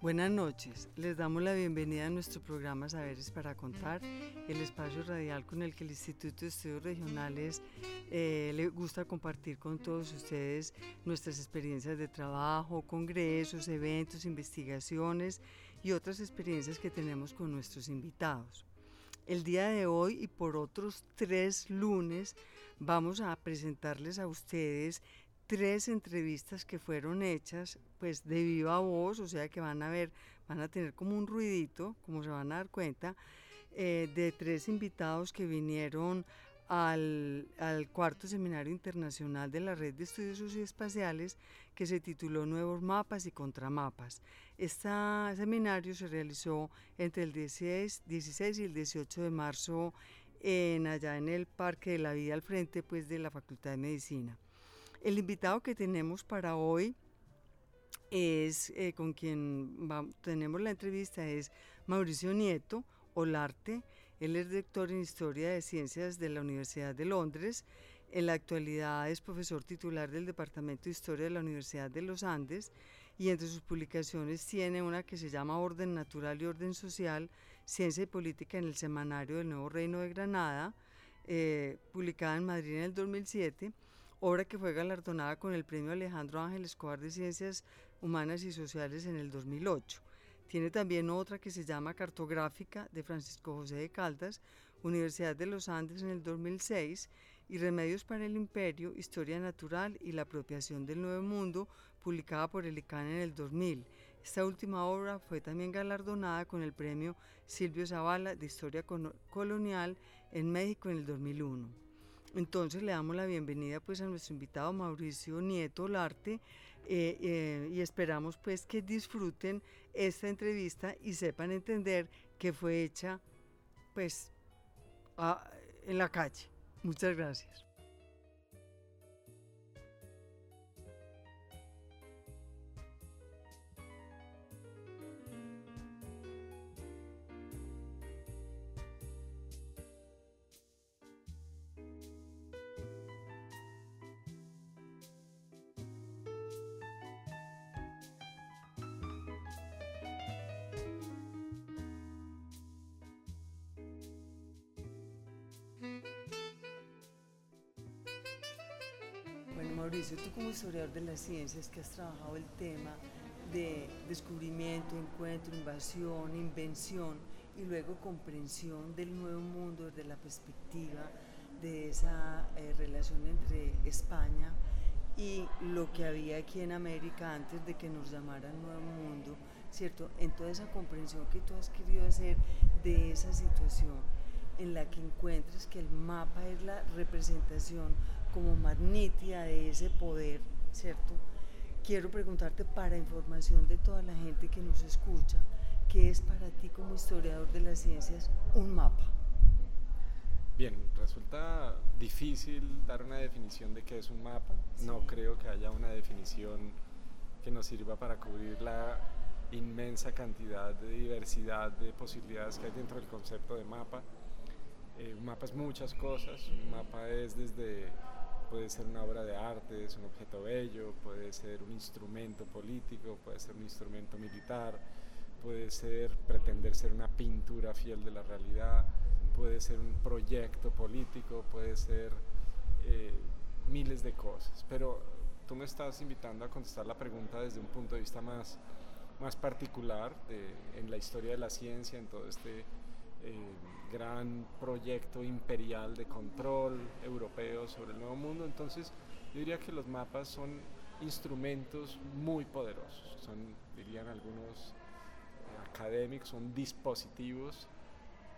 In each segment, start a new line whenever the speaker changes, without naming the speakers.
Buenas noches, les damos la bienvenida a nuestro programa Saberes para Contar, el espacio radial con el que el Instituto de Estudios Regionales eh, le gusta compartir con todos ustedes nuestras experiencias de trabajo, congresos, eventos, investigaciones y otras experiencias que tenemos con nuestros invitados. El día de hoy y por otros tres lunes vamos a presentarles a ustedes tres entrevistas que fueron hechas pues de viva voz, o sea que van a ver, van a tener como un ruidito, como se van a dar cuenta, eh, de tres invitados que vinieron al, al, cuarto seminario internacional de la Red de Estudios Socioespaciales que se tituló Nuevos Mapas y Contramapas. Este seminario se realizó entre el 16, 16 y el 18 de marzo en, allá en el Parque de la Vida al frente pues, de la Facultad de Medicina. El invitado que tenemos para hoy es eh, con quien tenemos la entrevista es Mauricio Nieto Olarte. Él es doctor en Historia de Ciencias de la Universidad de Londres. En la actualidad es profesor titular del Departamento de Historia de la Universidad de los Andes y entre sus publicaciones tiene una que se llama Orden Natural y Orden Social, Ciencia y Política en el Semanario del Nuevo Reino de Granada, eh, publicada en Madrid en el 2007 obra que fue galardonada con el Premio Alejandro Ángel Escobar de Ciencias Humanas y Sociales en el 2008. Tiene también otra que se llama Cartográfica de Francisco José de Caldas, Universidad de los Andes en el 2006 y Remedios para el Imperio, Historia Natural y la Apropiación del Nuevo Mundo, publicada por el ICANN en el 2000. Esta última obra fue también galardonada con el premio Silvio Zavala de Historia Colonial en México en el 2001. Entonces le damos la bienvenida pues a nuestro invitado Mauricio Nieto Larte eh, eh, y esperamos pues que disfruten esta entrevista y sepan entender que fue hecha pues en la calle. Muchas gracias. Mauricio, tú como historiador de las ciencias que has trabajado el tema de descubrimiento, encuentro, invasión, invención y luego comprensión del nuevo mundo desde la perspectiva de esa eh, relación entre España y lo que había aquí en América antes de que nos llamaran Nuevo Mundo, ¿cierto? En toda esa comprensión que tú has querido hacer de esa situación en la que encuentras que el mapa es la representación como magnitia de ese poder, ¿cierto? Quiero preguntarte para información de toda la gente que nos escucha, ¿qué es para ti como historiador de las ciencias un mapa?
Bien, resulta difícil dar una definición de qué es un mapa. Sí. No creo que haya una definición que nos sirva para cubrir la inmensa cantidad de diversidad de posibilidades que hay dentro del concepto de mapa. Eh, un mapa es muchas cosas, un mapa es desde puede ser una obra de arte, es un objeto bello, puede ser un instrumento político, puede ser un instrumento militar, puede ser pretender ser una pintura fiel de la realidad, puede ser un proyecto político, puede ser eh, miles de cosas. Pero tú me estás invitando a contestar la pregunta desde un punto de vista más, más particular de, en la historia de la ciencia, en todo este eh, gran proyecto imperial de control europeo sobre el nuevo mundo. Entonces, yo diría que los mapas son instrumentos muy poderosos, son, dirían algunos académicos, son dispositivos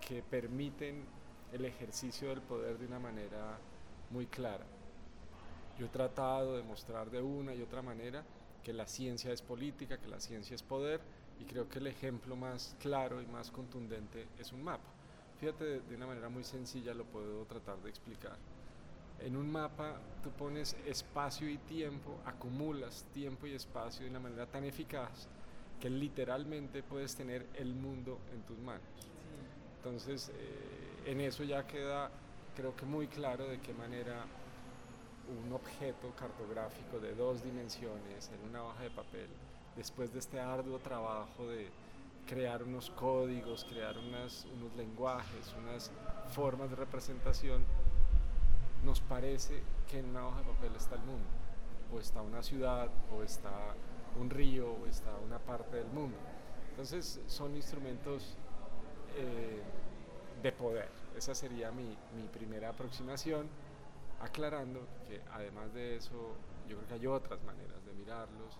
que permiten el ejercicio del poder de una manera muy clara. Yo he tratado de mostrar de una y otra manera que la ciencia es política, que la ciencia es poder, y creo que el ejemplo más claro y más contundente es un mapa. Fíjate, de, una manera muy sencilla lo puedo tratar de explicar. En un mapa tú pones espacio y tiempo, acumulas tiempo y espacio de una manera tan eficaz que literalmente puedes tener el mundo en tus manos. Entonces, eh, en eso ya queda, creo que muy claro de qué manera un objeto cartográfico de dos dimensiones en una hoja de papel, después de este arduo trabajo de crear unos códigos, crear unos lenguajes, unas formas de representación, nos parece que en una hoja de papel está el mundo, o está una ciudad, o está un río, o está una parte del mundo. Entonces son instrumentos eh, de poder. Esa sería mi, mi primera aproximación, aclarando que además de eso, yo creo que hay otras maneras de mirarlos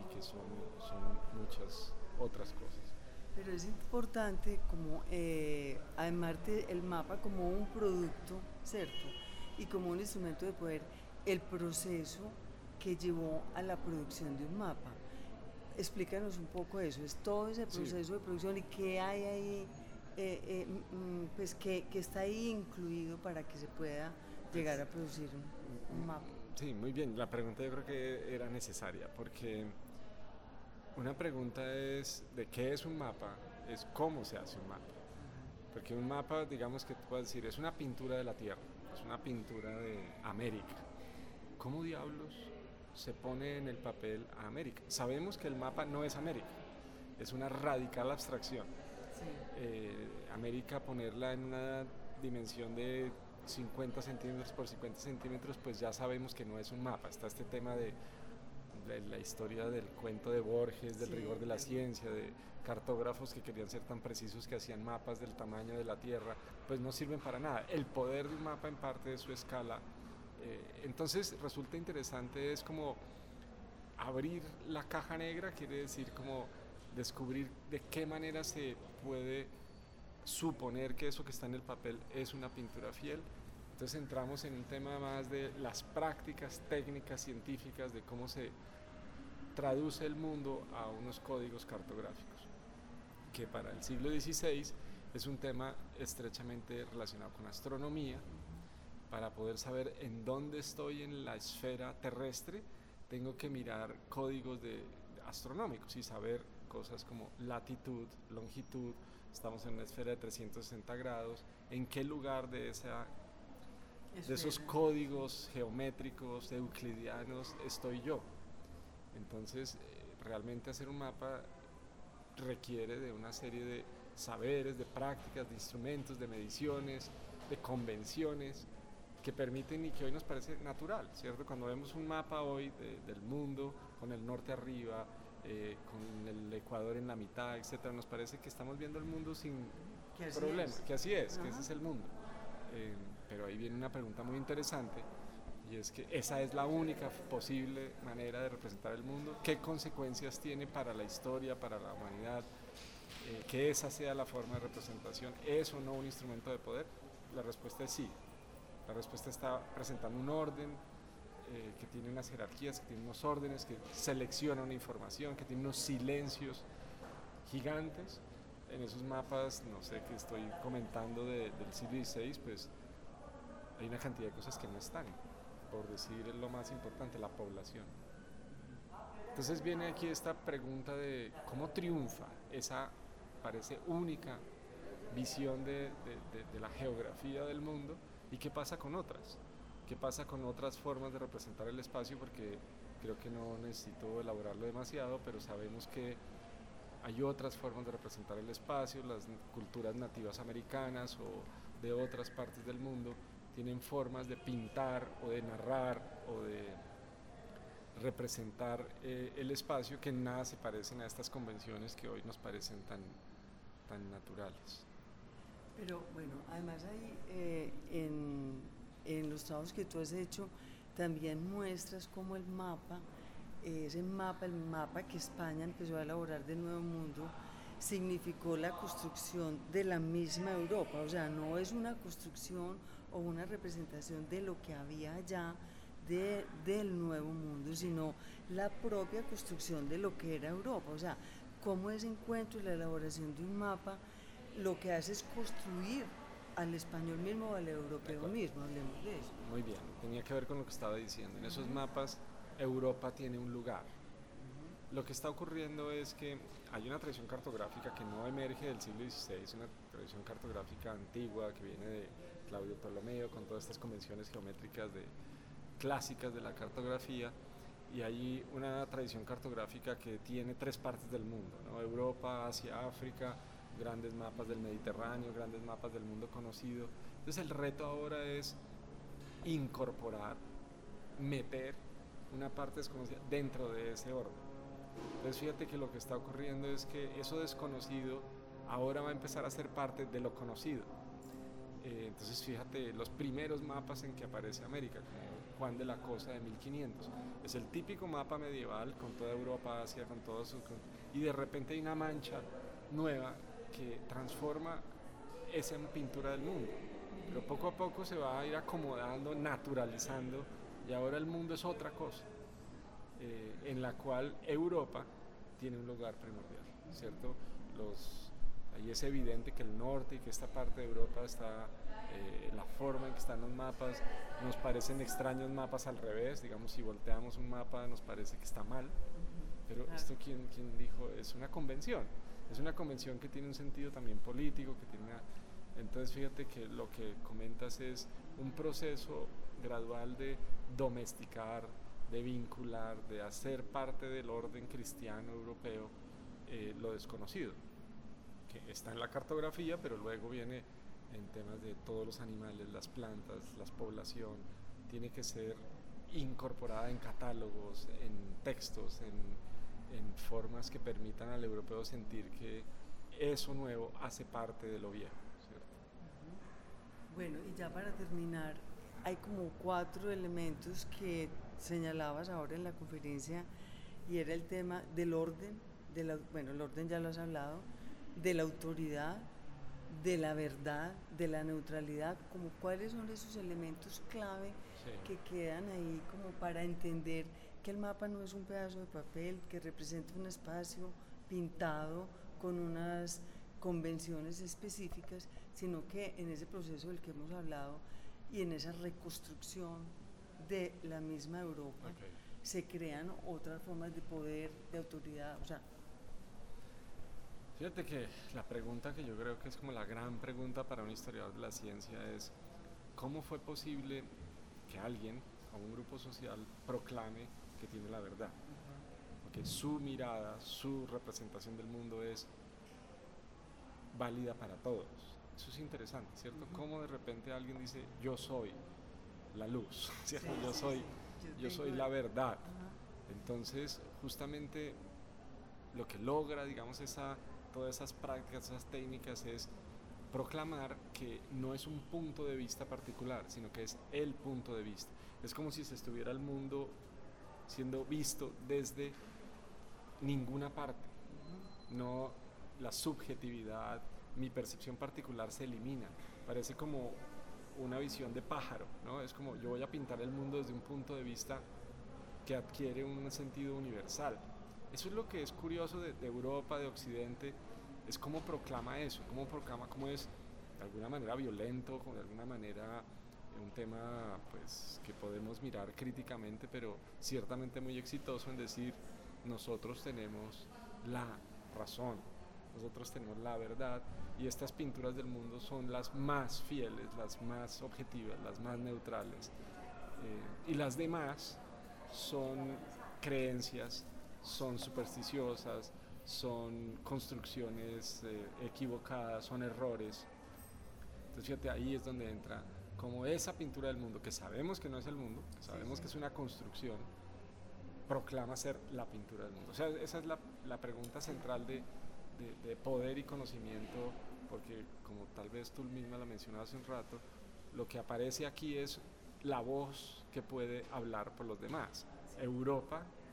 y que son, son muchas otras cosas.
Pero es importante como, eh, además del mapa como un producto, ¿cierto? Y como un instrumento de poder, el proceso que llevó a la producción de un mapa. Explícanos un poco eso, es todo ese proceso de producción y qué hay ahí, eh, eh, mm, pues que, está ahí incluido para que se pueda llegar a producir un, un mapa.
Sí, muy bien, la pregunta yo creo que era necesaria porque una pregunta es de qué es un mapa, es cómo se hace un mapa. Porque un mapa, digamos que tú puedes decir, es una pintura de la Tierra, es una pintura de América. ¿Cómo diablos se pone en el papel a América? Sabemos que el mapa no es América, es una radical abstracción. Eh, América ponerla en una dimensión de 50 centímetros por 50 centímetros, pues ya sabemos que no es un mapa. Está este tema de la, historia del cuento de Borges, del rigor de la ciencia, de cartógrafos que querían ser tan precisos que hacían mapas del tamaño de la Tierra, pues no sirven para nada. El poder de un mapa en parte de su escala. Eh, entonces resulta interesante, es como abrir la caja negra, quiere decir como descubrir de qué manera se puede suponer que eso que está en el papel es una pintura fiel. Entonces entramos en un tema más de las prácticas técnicas científicas de cómo se traduce el mundo a unos códigos cartográficos, que para el siglo XVI es un tema estrechamente relacionado con astronomía. Para poder saber en dónde estoy en la esfera terrestre, tengo que mirar códigos de, astronómicos y saber cosas como latitud, longitud, estamos en una esfera de 360 grados, en qué lugar de, esa, de esos códigos geométricos euclidianos estoy yo. Entonces, eh, realmente hacer un mapa requiere de una serie de saberes, de prácticas, de instrumentos, de mediciones, de convenciones que permiten y que hoy nos parece natural, ¿cierto? Cuando vemos un mapa hoy del mundo, con el norte arriba, eh, con el Ecuador en la mitad, etcétera, nos parece que estamos viendo el mundo sin problema, que así es, que ese es el mundo. Eh, pero ahí viene una pregunta muy interesante y es que esa es la única posible manera de representar el mundo. ¿Qué consecuencias tiene para la historia, para la humanidad? Eh, que esa sea la forma de representación. ¿Es o no un instrumento de poder? La respuesta es sí. La respuesta está presentando un orden eh, que tiene unas jerarquías, que tiene unos órdenes, que selecciona una información, que tiene unos silencios gigantes. En esos mapas, no sé, que estoy comentando del siglo XVI, pues hay una cantidad de cosas que no están por decir lo más importante, la población. Entonces viene aquí esta pregunta de cómo triunfa esa, parece única visión de, la geografía del mundo y qué pasa con otras, qué pasa con otras formas de representar el espacio, porque creo que no necesito elaborarlo demasiado, pero sabemos que hay otras formas de representar el espacio, las culturas nativas americanas o de otras partes del mundo tienen formas de pintar o de narrar o de representar eh, el espacio que nada se parecen a estas convenciones que hoy nos parecen tan, tan naturales.
Pero bueno, además ahí eh, en, en, los trabajos que tú has hecho también muestras cómo el mapa ese mapa, el mapa que España empezó a elaborar del Nuevo Mundo, significó la construcción de la misma Europa, o sea, no es una construcción o una representación de lo que había allá de, del Nuevo Mundo, sino la propia construcción de lo que era Europa, o sea, cómo ese encuentro y la elaboración de un mapa lo que hace es construir al español mismo o al europeo mismo, hablemos de eso.
Muy bien, tenía que ver con lo que estaba diciendo. En esos mapas Europa tiene un lugar. Lo que está ocurriendo es que hay una tradición cartográfica que no emerge del siglo XVI, es una tradición cartográfica antigua que viene de Claudio Ptolomeo con todas estas convenciones geométricas de, clásicas de la cartografía y hay una tradición cartográfica que tiene tres partes del mundo, Europa, Asia, África, grandes mapas del Mediterráneo, grandes mapas del mundo conocido. Entonces el reto ahora es incorporar, meter una parte desconocida dentro de ese orden. Entonces fíjate que lo que está ocurriendo es que eso desconocido ahora va a empezar a ser parte de lo conocido. Eh, entonces fíjate los primeros mapas en que aparece América, como Juan de la Cosa de 1500. Es el típico mapa medieval con toda Europa, Asia, con todo su... y de repente hay una mancha nueva que transforma esa pintura del mundo. Pero poco a poco se va a ir acomodando, naturalizando, y ahora el mundo es otra cosa, eh, en la cual Europa tiene un lugar primordial, ¿cierto? Los, ahí es evidente que el norte y que esta parte de Europa está, eh, la forma en que están los mapas, nos parecen extraños mapas al revés, digamos, si volteamos un mapa nos parece que está mal, pero esto quien, quien dijo es una convención. Es una convención que tiene un sentido también político, que tiene entonces fíjate que lo que comentas es un proceso gradual de domesticar, de vincular, de hacer parte del orden cristiano europeo eh, lo desconocido, que está en la cartografía, pero luego viene en temas de todos los animales, las plantas, la población, tiene que ser incorporada en catálogos, en textos, en en formas que permitan al europeo sentir que eso nuevo hace parte de lo viejo.
Bueno, y ya para terminar, hay como cuatro elementos que señalabas ahora en la conferencia y era el tema del orden, de la, bueno, el orden ya lo has hablado, de la autoridad, de la verdad, de la neutralidad, como cuáles son esos elementos clave que quedan ahí como para entender que el mapa no es un pedazo de papel que representa un espacio pintado con unas convenciones específicas, sino que en ese proceso del que hemos hablado y en esa reconstrucción de la misma Europa se crean otras formas de poder, de autoridad, o sea,
Fíjate que la pregunta que yo creo que es como la gran pregunta para un historiador de la ciencia es, ¿cómo fue posible que alguien o un grupo social proclame que tiene la verdad. Porque su mirada, su representación del mundo es válida para todos. Eso es interesante, ¿cierto? Cómo de repente alguien dice, yo soy la luz, ¿cierto? yo soy, yo, soy la verdad. Entonces, justamente lo que logra, digamos, esa, todas esas prácticas, esas técnicas es proclamar que no es un punto de vista particular, sino que es el punto de vista. Es como si se estuviera el mundo siendo visto desde ninguna parte. No la subjetividad, mi percepción particular se elimina. Parece como una visión de pájaro, ¿no? Es como yo voy a pintar el mundo desde un punto de vista que adquiere un sentido universal. Eso es lo que es curioso de, Europa, de Occidente, es cómo proclama eso, cómo proclama, cómo es de alguna manera violento, de alguna manera un tema pues, que podemos mirar críticamente, pero ciertamente muy exitoso en decir nosotros tenemos la razón, nosotros tenemos la verdad y estas pinturas del mundo son las más fieles, las más objetivas, las más neutrales. Eh, y las demás son creencias, son supersticiosas, son construcciones eh, equivocadas, son errores. Entonces fíjate, ahí es donde entra como esa pintura del mundo, que sabemos que no es el mundo, sabemos que es una construcción, proclama ser la pintura del mundo. O sea, esa es la, la pregunta central de, de, poder y conocimiento, porque como tal vez tú misma la mencionabas hace un rato, lo que aparece aquí es la voz que puede hablar por los demás. Europa hablar de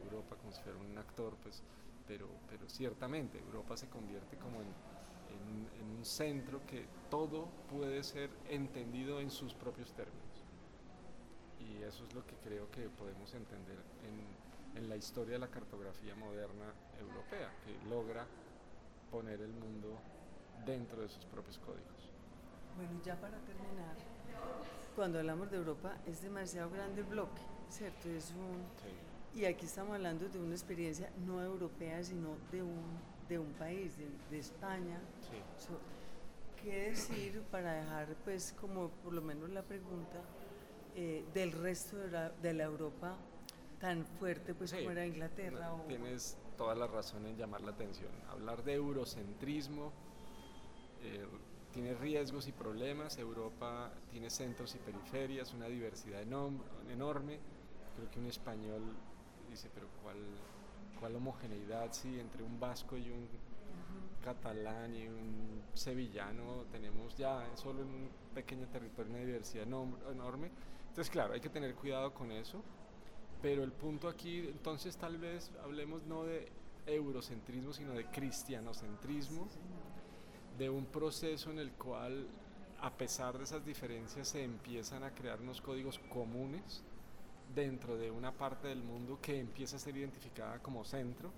Europa como si fuera un actor, pues, pero, pero ciertamente Europa se convierte como en, en, un centro que todo puede ser entendido en sus propios términos. Y eso es lo que creo que podemos entender en, en la historia de la cartografía moderna europea, que logra poner el mundo dentro de sus propios códigos.
Bueno, ya para terminar, cuando hablamos de Europa es demasiado grande el bloque, ¿cierto? Es un, Y aquí estamos hablando de una experiencia no europea, sino de un, de un país, de, España. ¿Qué decir para dejar, pues, como por lo menos la pregunta eh, del resto de la, Europa tan fuerte, pues, como era Inglaterra?
Tienes toda la razón en llamar la atención. Hablar de eurocentrismo eh, tiene riesgos y problemas. Europa tiene centros y periferias, una diversidad enorme. Creo que un español dice, pero ¿cuál, cuál homogeneidad si entre un vasco y un catalán y un sevillano tenemos ya solo en un pequeño territorio una diversidad enorme? Entonces, claro, hay que tener cuidado con eso. Pero el punto aquí, entonces tal vez hablemos no de eurocentrismo, sino de cristianocentrismo, de un proceso en el cual, a pesar de esas diferencias, se empiezan a crear unos códigos comunes dentro de una parte del mundo que empieza a ser identificada como centro.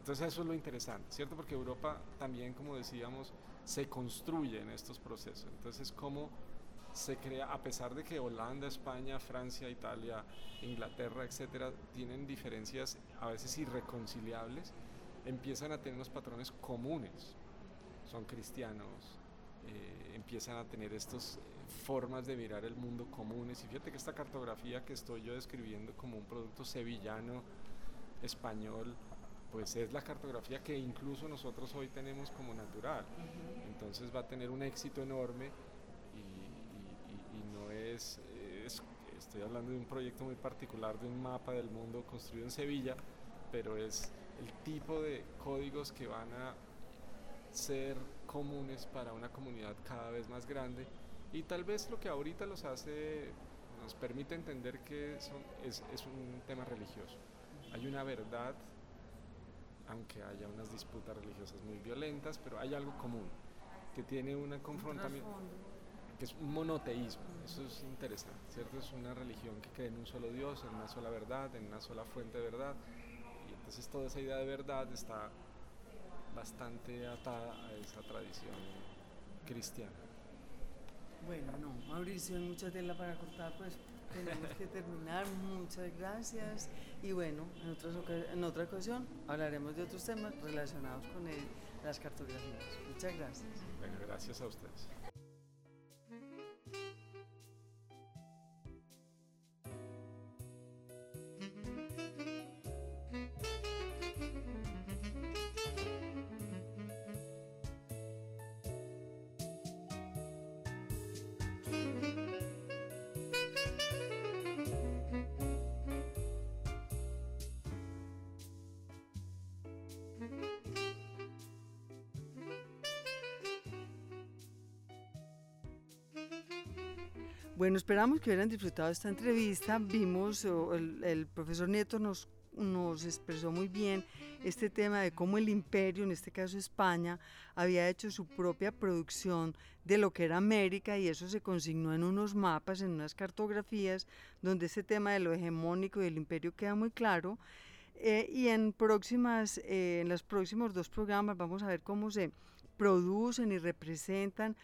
Entonces eso es lo interesante, ¿cierto? Porque Europa también, como decíamos, se construye en estos procesos. Entonces, ¿cómo se crea, a pesar de que Holanda, España, Francia, Italia, Inglaterra, etcétera, tienen diferencias a veces irreconciliables, empiezan a tener unos patrones comunes. Son cristianos, eh, empiezan a tener estas eh, formas de mirar el mundo comunes. Y fíjate que esta cartografía que estoy yo describiendo como un producto sevillano, español, pues es la cartografía que incluso nosotros hoy tenemos como natural. Entonces va a tener un éxito enorme estoy hablando de un proyecto muy particular, de un mapa del mundo construido en Sevilla, pero es el tipo de códigos que van a ser comunes para una comunidad cada vez más grande y tal vez lo que ahorita los hace, nos permite entender que es, es un tema religioso. Hay una verdad, aunque haya unas disputas religiosas muy violentas, pero hay algo común que tiene un confrontamiento que es un monoteísmo. Eso es interesante, ¿cierto? Es una religión que cree en un solo Dios, en una sola verdad, en una sola fuente de verdad. Y entonces toda esa idea de verdad está bastante atada a esa tradición cristiana.
Bueno, no, Mauricio, mucha tela para cortar, pues tenemos que terminar. Muchas gracias. Y bueno, en, otras, en otra ocasión hablaremos de otros temas relacionados con las cartografías. Muchas gracias.
Bueno, gracias a ustedes.
Bueno, esperamos que hubieran disfrutado esta entrevista. Vimos, el, profesor Nieto nos, nos expresó muy bien este tema de cómo el imperio, en este caso España, había hecho su propia producción de lo que era América y eso se consignó en unos mapas, en unas cartografías, donde ese tema de lo hegemónico y del imperio queda muy claro. Eh, y en, próximas, eh, en los próximos dos programas vamos a ver cómo se producen y representan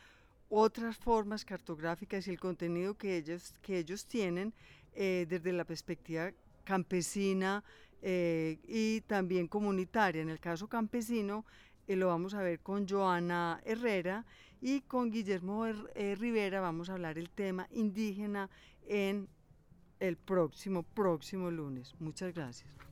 otras formas cartográficas y el contenido que ellos, que ellos tienen eh, desde la perspectiva campesina eh, y también comunitaria. En el caso campesino eh, lo vamos a ver con Joana Herrera y con Guillermo Rivera vamos a hablar el tema indígena en el próximo, próximo lunes. Muchas gracias.